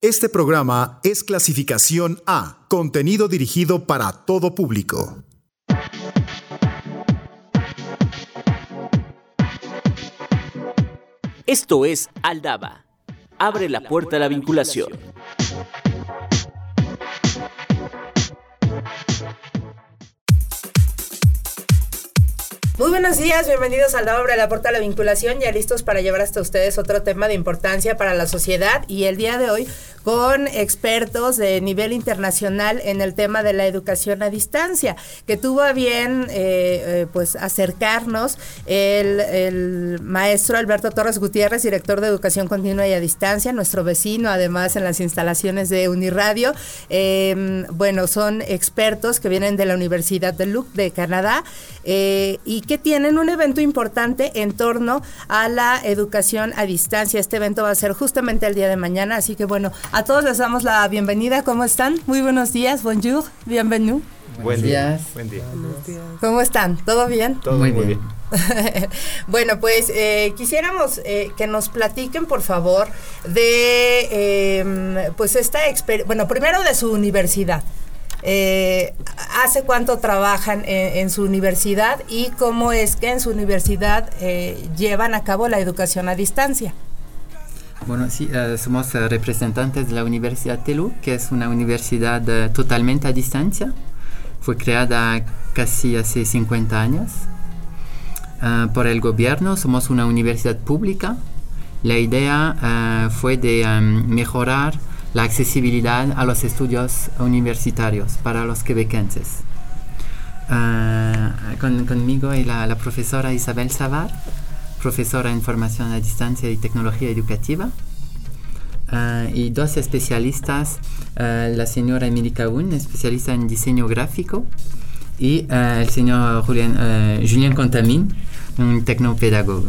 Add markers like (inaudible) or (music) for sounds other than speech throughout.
Este programa es clasificación A, contenido dirigido para todo público. Esto es Aldaba. Abre la puerta a la vinculación. Muy buenos días, bienvenidos a la obra La Puerta a la Vinculación, ya listos para llevar hasta ustedes otro tema de importancia para la sociedad y el día de hoy con expertos de nivel internacional en el tema de la educación a distancia, que tuvo a bien eh, eh, pues acercarnos el, maestro Alberto Torres Gutiérrez, director de Educación Continua y a Distancia, nuestro vecino además en las instalaciones de Uniradio. Em, bueno, son expertos que vienen de la Universidad de Luc de Canadá eh, y que tienen un evento importante en torno a la educación a distancia. Este evento va a ser justamente el día de mañana, así que bueno, a todos les damos la bienvenida. ¿Cómo están? Muy buenos días, bonjour, bienvenue. Buen día. Buen día. ¿Cómo están? ¿Todo bien? Todo muy, bien. (laughs) bueno, pues eh, quisiéramos eh, que nos platiquen, por favor, de em, pues esta experiencia, bueno, primero de su universidad. Eh, ¿Hace cuánto trabajan en, su universidad y cómo es que en su universidad eh, llevan a cabo la educación a distancia? Bueno, sí, eh, somos representantes de la Universidad TELU, que es una universidad totalmente a distancia. Fue creada casi hace 50 años por el gobierno. Somos una universidad pública. La idea fue de mejorar la accesibilidad a los estudios universitarios para los quebequenses. Ah, conmigo y la, profesora Isabel Savar, profesora en formación a distancia y tecnología educativa, ah, y dos especialistas, ah, la señora Emily Caún, especialista en diseño gráfico, y el señor Julien Contamín, un tecnopedagogo.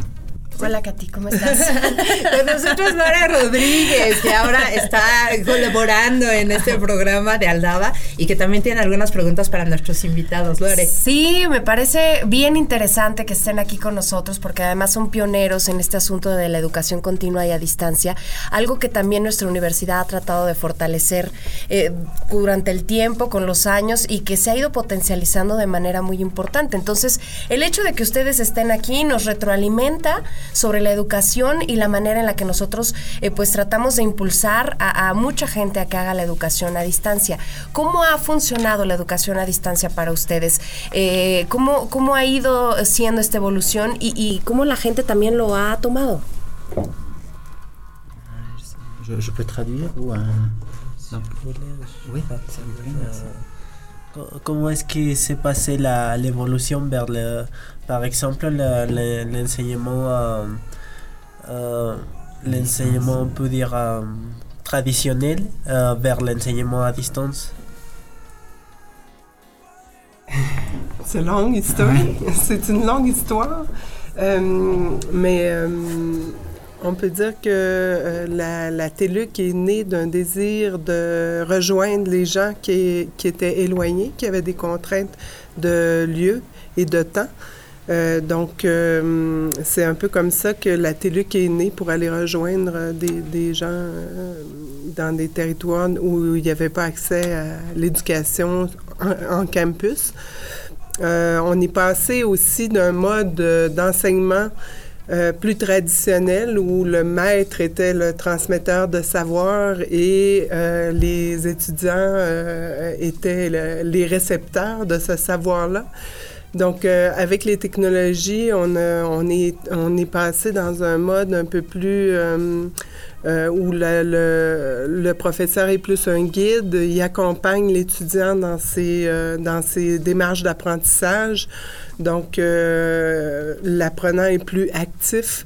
Hola Katy, ¿cómo estás? (laughs) Con nosotros Laura Rodríguez, que ahora está colaborando en este programa de Aldaba y que también tiene algunas preguntas para nuestros invitados, Lore. Sí, me parece bien interesante que estén aquí con nosotros porque además son pioneros en este asunto de la educación continua y a distancia, algo que también nuestra universidad ha tratado de fortalecer eh, durante el tiempo, con los años y que se ha ido potencializando de manera muy importante. Entonces, el hecho de que ustedes estén aquí nos retroalimenta sobre la educación y la manera en la que nosotros eh, pues tratamos de impulsar a, mucha gente a que haga la educación a distancia. ¿Cómo ha funcionado la educación a distancia para ustedes? Eh, ¿cómo, ¿Cómo ha ido siendo esta evolución y, cómo la gente también lo ha tomado? Je, peux traduire ou ¿Cómo es que se pase la evolución vers le, par exemple l'enseignement euh, euh, l'enseignement on peut dire euh, traditionnel vers l'enseignement à distance? (laughs) C'est longue histoire. (laughs) C'est une longue histoire. mais on peut dire que euh, la, TELUC est née d'un désir de rejoindre les gens qui, étaient éloignés, qui avaient des contraintes de lieu et de temps. Euh, donc, euh, c'est un peu comme ça que la TELUC est née pour aller rejoindre des, gens dans des territoires où il n'y avait pas accès à l'éducation en, campus. on est passé aussi d'un mode d'enseignement euh, plus traditionnel où le maître était le transmetteur de savoir et euh, les étudiants euh, étaient les récepteurs de ce savoir-là. Donc, avec les technologies, on, on, est, on est passé dans un mode un peu plus où le, professeur est plus un guide, il accompagne l'étudiant dans ses, dans ses démarches d'apprentissage. Donc, euh, l'apprenant est plus actif.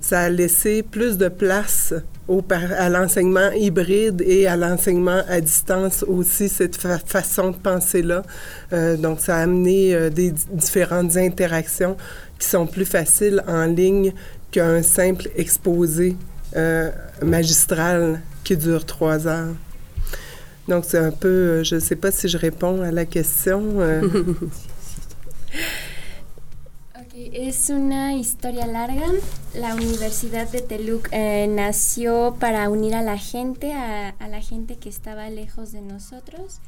Ça a laissé plus de place au, à l'enseignement hybride et à l'enseignement à distance aussi, cette façon de penser-là. Euh, donc, ça a amené euh, des différentes interactions qui sont plus faciles en ligne qu'un simple exposé magistral qui dure trois heures. Donc, c'est un peu, je ne sais pas si je réponds à la question. (laughs) es una historia larga. La Universidad de Teluc eh, nació para unir a la gente, a, a, la gente que estaba lejos de nosotros.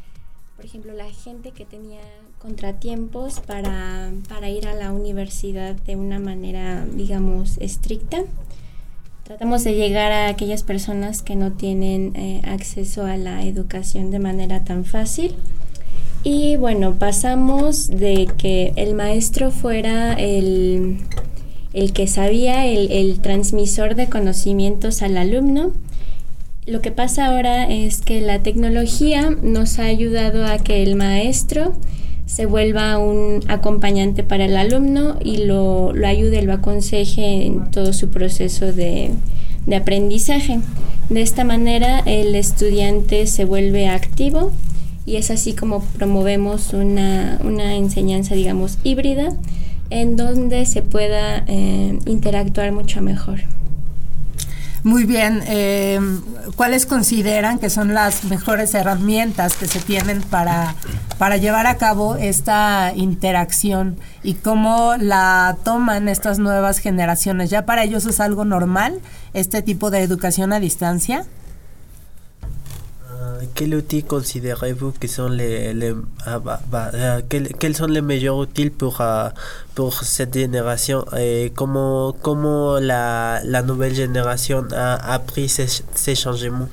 Por ejemplo, la gente que tenía contratiempos para, para ir a la universidad de una manera, digamos, estricta. Tratamos de llegar a aquellas personas que no tienen eh, acceso a la educación de manera tan fácil. Y bueno, pasamos de que el maestro fuera el, el que sabía, el, el, transmisor de conocimientos al alumno. Lo que pasa ahora es que la tecnología nos ha ayudado a que el maestro se vuelva un acompañante para el alumno y lo, lo ayude, lo aconseje en todo su proceso de, de aprendizaje. De esta manera el estudiante se vuelve activo y es así como promovemos una, una enseñanza, digamos, híbrida en donde se pueda eh, interactuar mucho mejor. Muy bien, eh, ¿cuáles consideran que son las mejores herramientas que se tienen para, para llevar a cabo esta interacción y cómo la toman estas nuevas generaciones? ¿Ya para ellos es algo normal este tipo de educación a distancia? Quel outil considérez-vous que sont les, les ah, bah, bah, euh, quels, quels, sont les meilleurs outils pour, uh, pour cette génération et comment, comment la, la nouvelle génération a appris ces, ces changements?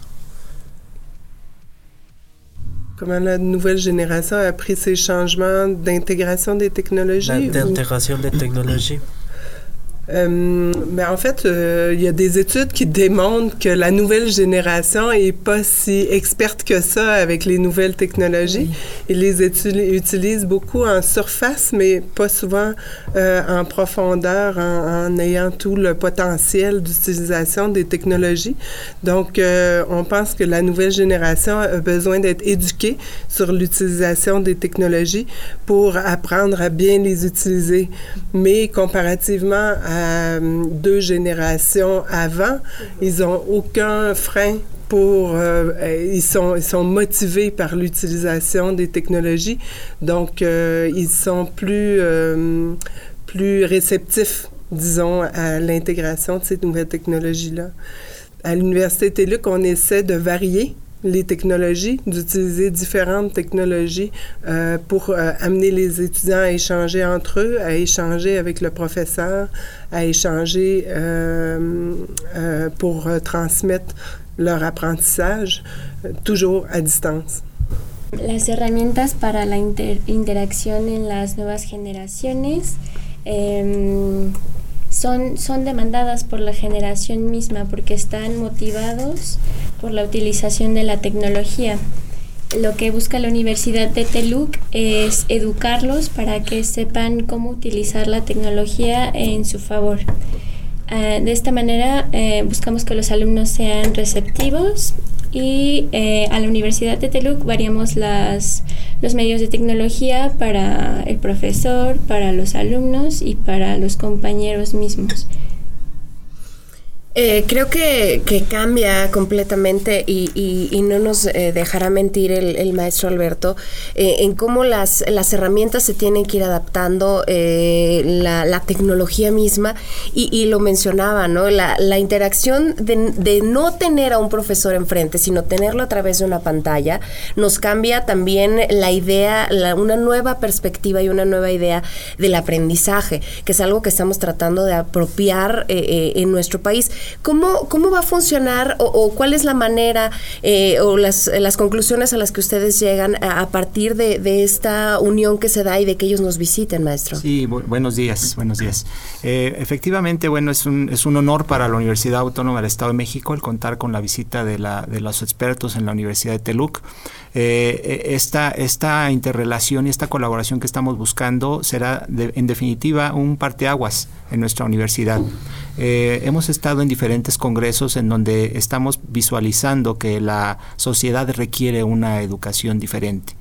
Comment la nouvelle génération a appris ces changements d'intégration des technologies? D'intégration ou... des technologies. Euh, mais en fait, euh, il y a des études qui démontrent que la nouvelle génération est pas si experte que ça avec les nouvelles technologies. Oui. Ils les utilisent beaucoup en surface, mais pas souvent euh, en profondeur, en, en, ayant tout le potentiel d'utilisation des technologies. Donc, on pense que la nouvelle génération a besoin d'être éduquée sur l'utilisation des technologies pour apprendre à bien les utiliser. Mais comparativement à deux générations avant, ils n'ont aucun frein pour, euh, ils, sont, ils sont motivés par l'utilisation des technologies, donc euh, ils sont plus, euh, plus réceptifs, disons, à l'intégration de ces nouvelles technologies-là. À l'Université TELUC, on essaie de varier les technologies, d'utiliser différentes technologies euh, pour euh, amener les étudiants à échanger entre eux, à échanger avec le professeur, à échanger euh, pour transmettre leur apprentissage, toujours à distance. Las herramientas para la inter interacción en las nuevas generaciones. Eh, son, son demandadas por la generación misma porque están motivados por la utilización de la tecnología. Lo que busca la Universidad de Teluc es educarlos para que sepan cómo utilizar la tecnología en su favor. Uh, de esta manera eh, buscamos que los alumnos sean receptivos y eh, a la Universidad de Teluc variamos las, los medios de tecnología para el profesor, para los alumnos y para los compañeros mismos. Eh, creo que, cambia completamente y, y, y no nos eh, dejará mentir el, el maestro Alberto eh, en cómo las, las herramientas se tienen que ir adaptando, eh, la, la, tecnología misma, y, y, lo mencionaba, ¿no? La, interacción de, de, no tener a un profesor enfrente, sino tenerlo a través de una pantalla, nos cambia también la idea, la, una nueva perspectiva y una nueva idea del aprendizaje, que es algo que estamos tratando de apropiar en nuestro país. ¿Cómo, cómo va a funcionar o, cuál es la manera eh, o las, las, conclusiones a las que ustedes llegan a, partir de, de, esta unión que se da y de que ellos nos visiten, maestro? Sí, bu buenos días, buenos días. Eh, efectivamente, bueno, es un, es un honor para la Universidad Autónoma del Estado de México el contar con la visita de, la, de los expertos en la Universidad de Teluc. Eh, esta, esta interrelación y esta colaboración que estamos buscando será de, en definitiva un parteaguas en nuestra universidad. Eh, hemos estado en diferentes congresos en donde estamos visualizando que la sociedad requiere una educación diferente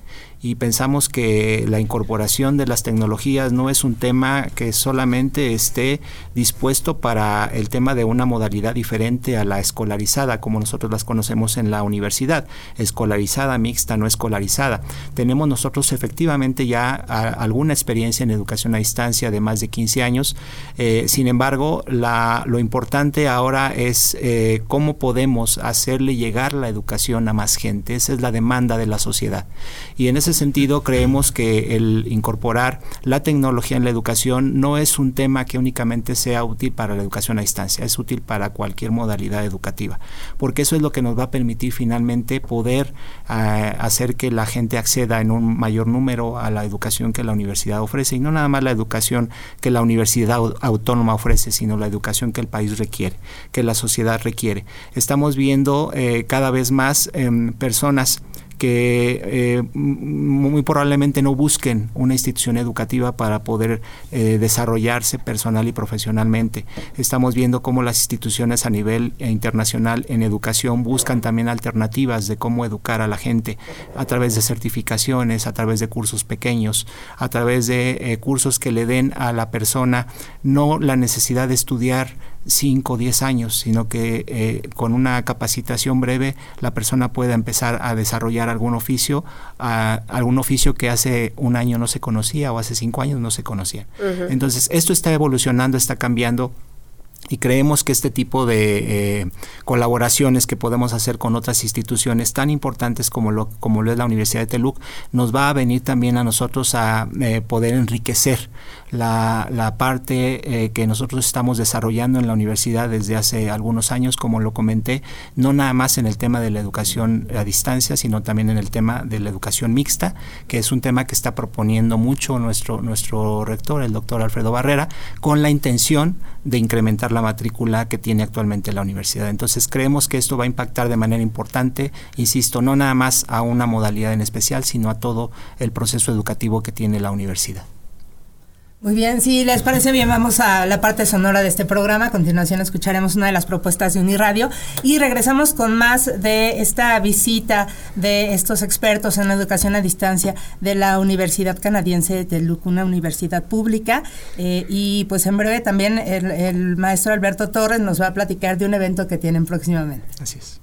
y pensamos que la incorporación de las tecnologías no es un tema que solamente esté dispuesto para el tema de una modalidad diferente a la escolarizada, como nosotros las conocemos en la universidad, escolarizada, mixta, no escolarizada. Tenemos nosotros efectivamente ya alguna experiencia en educación a distancia de más de 15 años, eh, sin embargo, la, lo importante ahora es eh, cómo podemos hacerle llegar la educación a más gente, esa es la demanda de la sociedad. Y en ese sentido creemos que el incorporar la tecnología en la educación no es un tema que únicamente sea útil para la educación a distancia, es útil para cualquier modalidad educativa, porque eso es lo que nos va a permitir finalmente poder eh, hacer que la gente acceda en un mayor número a la educación que la universidad ofrece y no nada más la educación que la universidad autónoma ofrece, sino la educación que el país requiere, que la sociedad requiere. Estamos viendo eh, cada vez más em, personas que eh, muy probablemente no busquen una institución educativa para poder eh, desarrollarse personal y profesionalmente. Estamos viendo cómo las instituciones a nivel internacional en educación buscan también alternativas de cómo educar a la gente a través de certificaciones, a través de cursos pequeños, a través de eh, cursos que le den a la persona no la necesidad de estudiar 5 o 10 años, sino que eh, con una capacitación breve la persona pueda empezar a desarrollar algún oficio, algún oficio que hace un año no se conocía o hace cinco años no se conocía. Entonces, esto está evolucionando, está cambiando y creemos que este tipo de eh, colaboraciones que podemos hacer con otras instituciones tan importantes como lo, como lo es la Universidad de Teluc nos va a venir también a nosotros a eh, poder enriquecer la, la parte eh, que nosotros estamos desarrollando en la universidad desde hace algunos años, como lo comenté, no nada más en el tema de la educación a distancia, sino también en el tema de la educación mixta, que es un tema que está proponiendo mucho nuestro, nuestro rector, el doctor Alfredo Barrera, con la intención de incrementar la matrícula que tiene actualmente la universidad. Entonces creemos que esto va a impactar de manera importante, insisto, no nada más a una modalidad en especial, sino a todo el proceso educativo que tiene la universidad. Muy bien, si les parece bien, vamos a la parte sonora de este programa. A continuación escucharemos una de las propuestas de Uniradio y regresamos con más de esta visita de estos expertos en educación a distancia de la Universidad Canadiense de Luc, una universidad pública. Eh, y pues en breve también el, el maestro Alberto Torres nos va a platicar de un evento que tienen próximamente. Así es.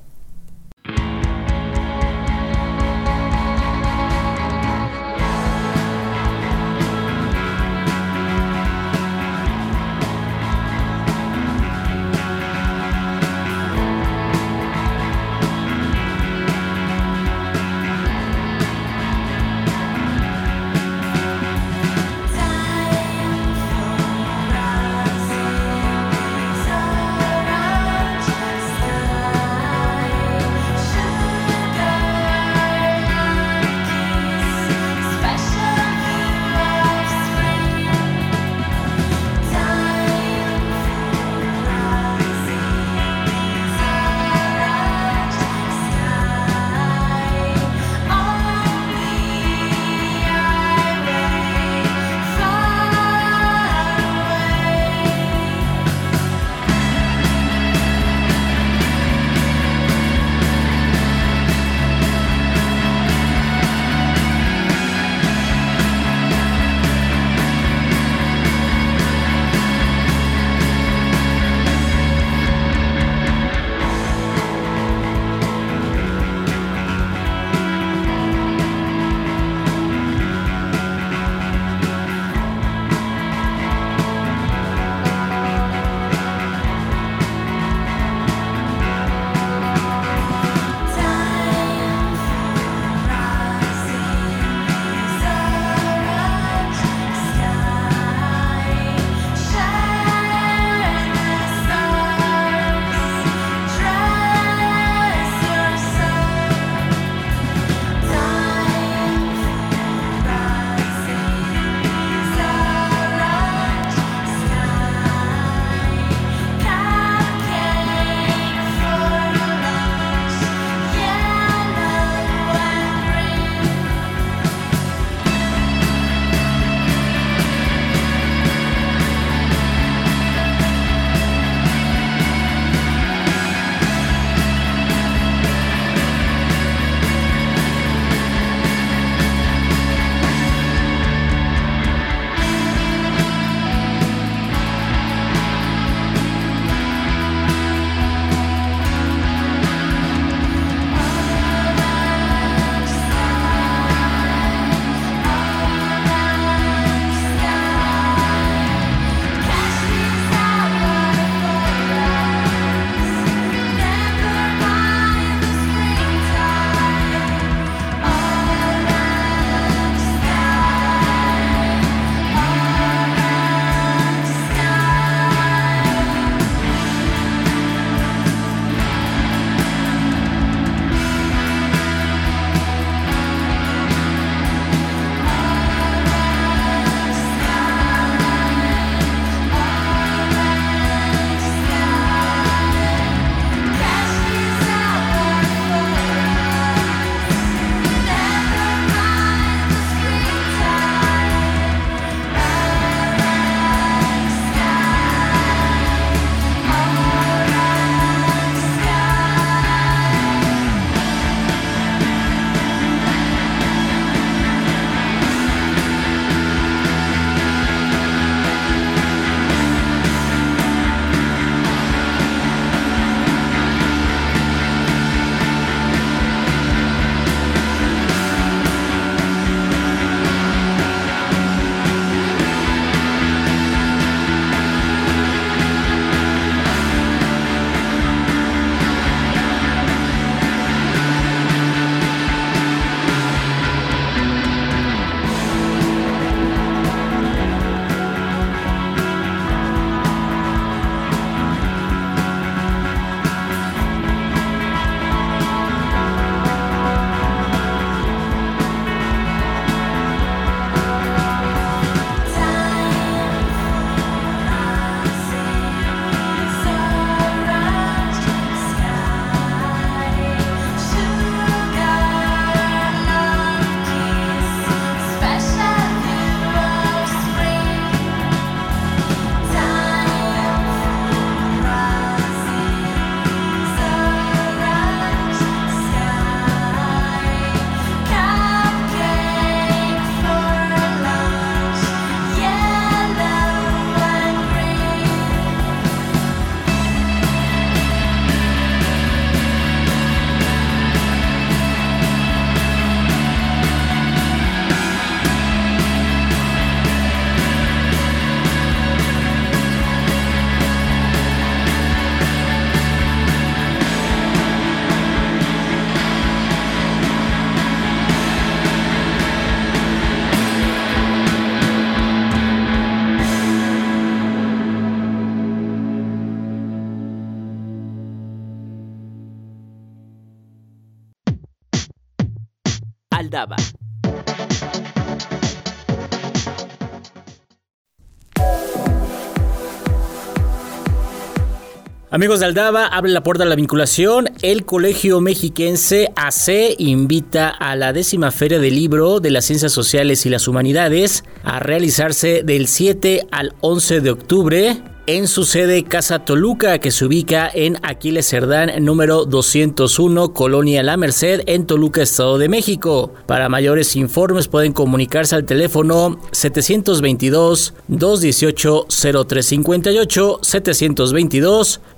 Amigos de Aldaba, abre la puerta a la vinculación. El Colegio Mexiquense AC invita a la décima Feria del Libro de las Ciencias Sociales y las Humanidades a realizarse del 7 al 11 de octubre en su sede Casa Toluca, que se ubica en Aquiles Cerdán, número 201, Colonia La Merced, en Toluca, Estado de México. Para mayores informes pueden comunicarse al teléfono 722-218-0358,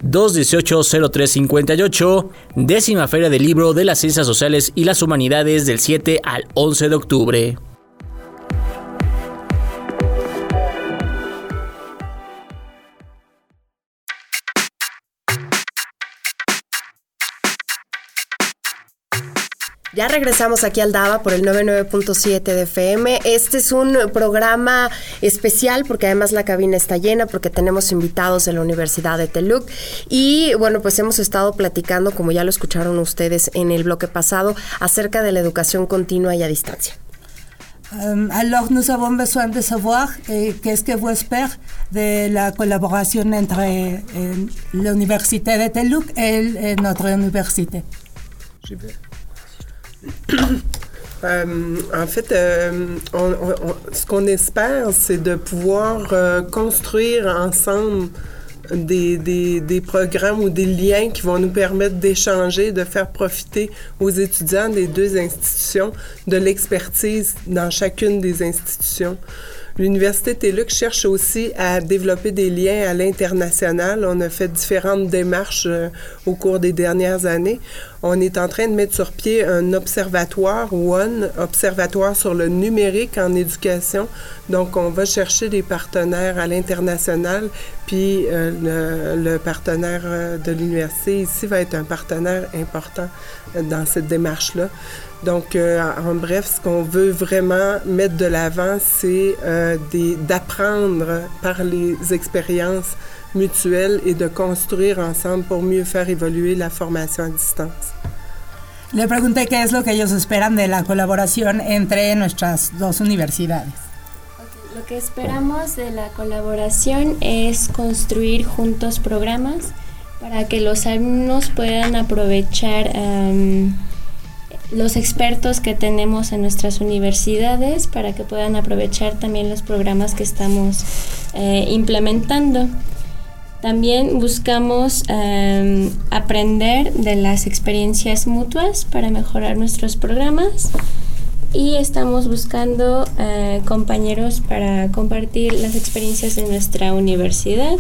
722-218-0358, décima Feria del Libro de las Ciencias Sociales y las Humanidades del 7 al 11 de octubre. Ya regresamos aquí al DABA por el 99.7 de FM. Este es un programa especial porque además la cabina está llena porque tenemos invitados de la Universidad de Teluc y bueno, pues hemos estado platicando, como ya lo escucharon ustedes en el bloque pasado, acerca de la educación continua y a distancia. Um, alors, nous avons besoin de savoir eh, qu'est-ce que vous espérez de la collaboration entre eh, l'Université de Teluc et, et notre université. (coughs) Euh, en fait, euh, ce qu'on espère, c'est de pouvoir euh, construire ensemble des, des, programmes ou des liens qui vont nous permettre d'échanger, de faire profiter aux étudiants des deux institutions de l'expertise dans chacune des institutions. L'Université TELUC cherche aussi à développer des liens à l'international. On a fait différentes démarches au cours des dernières années. On est en train de mettre sur pied un observatoire, ONE, observatoire sur le numérique en éducation. Donc, on va chercher des partenaires à l'international, puis euh, le, partenaire euh, de l'université ici va être un partenaire important dans cette démarche-là. Donc, euh, en bref, ce qu'on veut vraiment mettre de l'avant, c'est euh, d'apprendre par les expériences mutuelles et de construire ensemble pour mieux faire évoluer la formation à distance. Le pregunté qué es lo que ellos esperan de la colaboración entre nuestras dos universidades. Okay. Lo que esperamos de la colaboración es construir juntos programas para que los alumnos puedan aprovechar um, los expertos que tenemos en nuestras universidades para que puedan aprovechar también los programas que estamos eh, implementando. También buscamos eh, aprender de las experiencias mutuas para mejorar nuestros programas y estamos buscando eh, compañeros para compartir las experiencias de nuestra universidad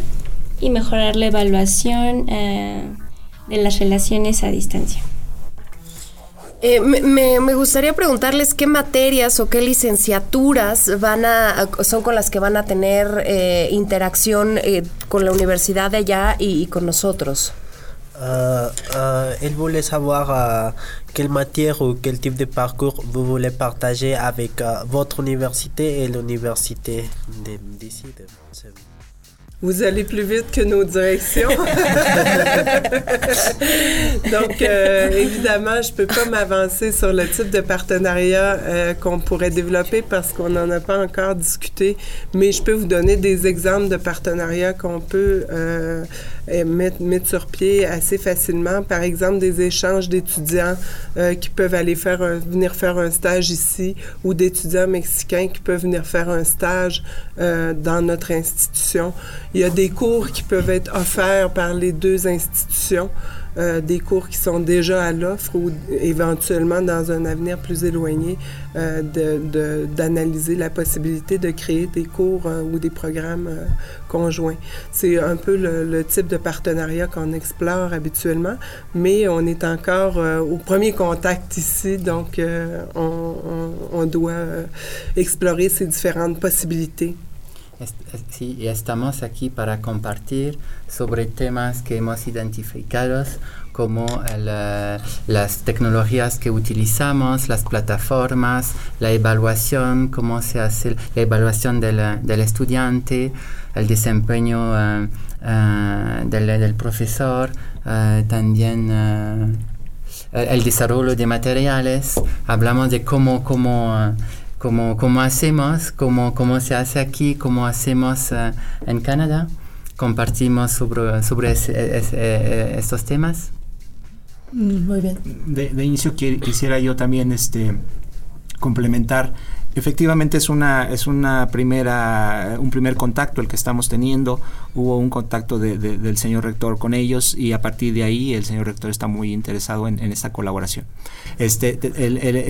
y mejorar la evaluación eh, de las relaciones a distancia. Eh, me, me, gustaría preguntarles qué materias o qué licenciaturas van a, son con las que van a tener eh, interacción eh, con la universidad de allá y, y con nosotros. Uh, uh, il voulait savoir uh, quelle matière ou quel type de parcours vous voulez partager avec votre université et l'université. De, de, vous allez plus vite que nos directions. (laughs) Donc, euh, évidemment, je peux pas m'avancer sur le type de partenariat euh, qu'on pourrait développer parce qu'on n'en a pas encore discuté, mais je peux vous donner des exemples de partenariats qu'on peut euh, mettre, sur pied assez facilement. Par exemple, des échanges d'étudiants qui peuvent aller faire venir faire un stage ici ou d'étudiants mexicains qui peuvent venir faire un stage dans notre institution. Il y a des cours qui peuvent être offerts par les deux institutions. Euh, des cours qui sont déjà à l'offre ou éventuellement dans un avenir plus éloigné euh, d'analyser de, la possibilité de créer des cours euh, ou des programmes euh, conjoints. C'est un peu le, le, type de partenariat qu'on explore habituellement, mais on est encore euh, au premier contact ici, donc on, on, on, doit explorer ces différentes possibilités. Sí, estamos aquí para compartir sobre temas que hemos identificado como el, las tecnologías que utilizamos, las plataformas, la evaluación, cómo se hace la evaluación del, del estudiante, el desempeño uh, uh, del, del, profesor, también el desarrollo de materiales, hablamos de cómo, cómo, cómo, cómo hacemos, cómo, cómo se hace aquí, cómo hacemos en Canadá. Compartimos sobre, sobre estos temas. Mm, muy bien. De, de inicio quisiera yo también este, complementar Efectivamente es una es una primera un primer contacto el que estamos teniendo. Hubo un contacto del señor rector con ellos y a partir de ahí el señor rector está muy interesado en, esta colaboración. Este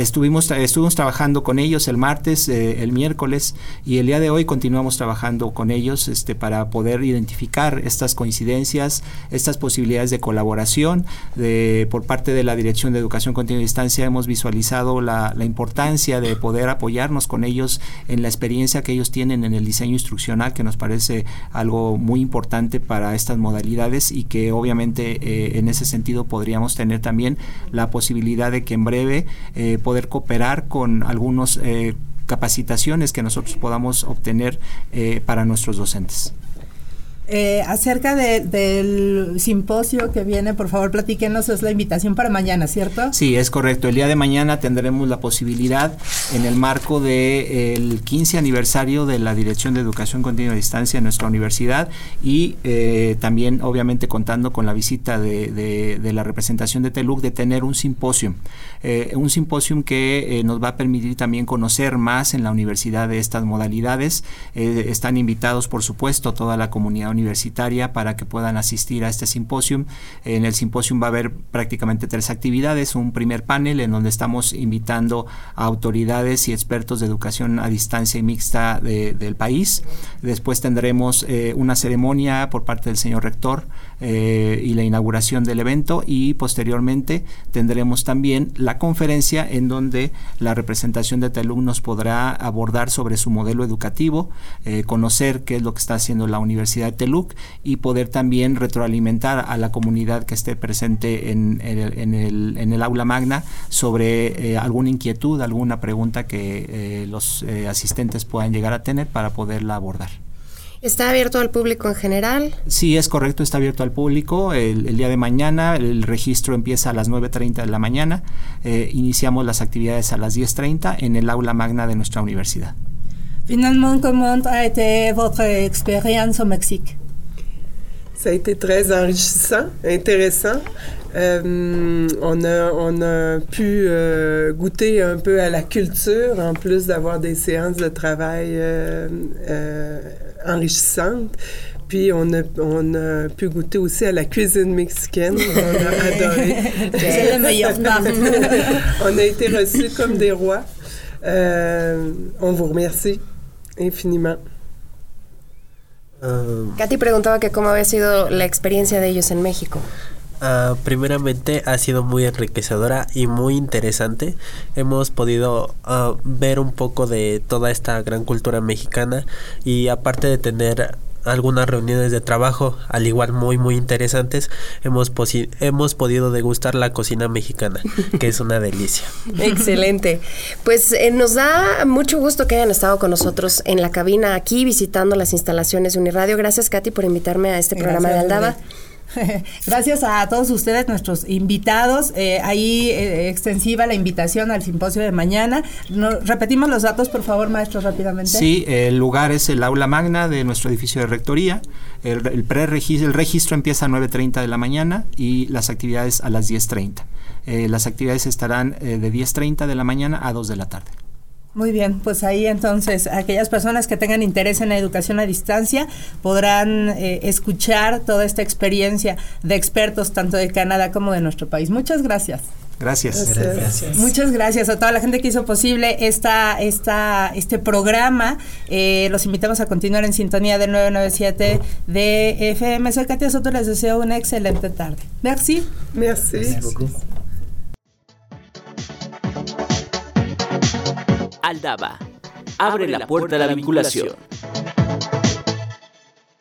estuvimos estuvimos trabajando con ellos el martes, eh, el miércoles y el día de hoy continuamos trabajando con ellos este para poder identificar estas coincidencias, estas posibilidades de colaboración de por parte de la Dirección de Educación Continua y Distancia hemos visualizado la importancia de poder apoyar con ellos en la experiencia que ellos tienen en el diseño instruccional, que nos parece algo muy importante para estas modalidades y que obviamente eh, en ese sentido podríamos tener también la posibilidad de que en breve eh, poder cooperar con algunos eh, capacitaciones que nosotros podamos obtener para nuestros docentes. Eh, acerca del simposio que viene, por favor, platíquenos, es la invitación para mañana, ¿cierto? Sí, es correcto. El día de mañana tendremos la posibilidad, en el marco del 15 aniversario de la Dirección de Educación Continua a Distancia en nuestra universidad y eh, también, obviamente, contando con la visita de, la representación de TELUC, de tener un simposio. Eh, un simposio que nos va a permitir también conocer más en la universidad de estas modalidades. están invitados, por supuesto, toda la comunidad universitaria para que puedan asistir a este simposio. En el simposio va a haber prácticamente tres actividades. Un primer panel en donde estamos invitando a autoridades y expertos de educación a distancia y mixta del país. Después tendremos eh, una ceremonia por parte del señor rector eh, y la inauguración del evento y posteriormente tendremos también la conferencia en donde la representación de TELUC nos podrá abordar sobre su modelo educativo, eh, conocer qué es lo que está haciendo la Universidad de TELUC y poder también retroalimentar a la comunidad que esté presente en, el, aula magna sobre eh, alguna inquietud, alguna pregunta que los asistentes puedan llegar a tener para poderla abordar. ¿Está abierto al público en general? Sí, es correcto, está abierto al público. El, día de mañana el registro empieza a las 9.30 de la mañana. Eh, iniciamos las actividades a las 10.30 en el aula magna de nuestra universidad. Finalement, comment a été votre expérience au Mexique Ça a été très enrichissant, intéressant. Euh, on, a, on a pu euh, goûter un peu à la culture, en plus d'avoir des séances de travail euh, enrichissante. Puis on a, on a pu goûter aussi à la cuisine mexicaine. On a (laughs) adoré. C'est le meilleur (laughs) on a été reçus comme des rois. On vous remercie infiniment. Uh, Katy preguntaba que cómo había sido la experiencia de ellos en México. Uh, primeramente ha sido muy enriquecedora y muy interesante. Hemos podido uh, ver un poco de toda esta gran cultura mexicana y aparte de tener algunas reuniones de trabajo, al igual muy muy interesantes, hemos, hemos podido degustar la cocina mexicana, que es una delicia. (laughs) Excelente. Pues eh, nos da mucho gusto que hayan estado con nosotros en la cabina aquí visitando las instalaciones de Uniradio. Gracias Katy por invitarme a este programa de Aldaba. (laughs) Gracias a todos ustedes, nuestros invitados. Eh, ahí eh, extensiva la invitación al simposio de mañana. repetimos los datos, por favor, maestro, rápidamente. Sí, el lugar es el aula magna de nuestro edificio de rectoría. El, el, el registro empieza a 9.30 de la mañana y las actividades a las 10.30. Eh, las actividades estarán de 10.30 de la mañana a 2 de la tarde. Muy bien, pues ahí entonces aquellas personas que tengan interés en la educación a distancia podrán eh, escuchar toda esta experiencia de expertos tanto de Canadá como de nuestro país. Muchas gracias. Gracias. Muchas gracias a toda la gente que hizo posible esta, esta, este programa. Eh, los invitamos a continuar en sintonía del 997 de FM. Soy Katia Soto, les deseo una excelente tarde. Merci. Merci. Merci Aldaba. Abre la puerta a la vinculación.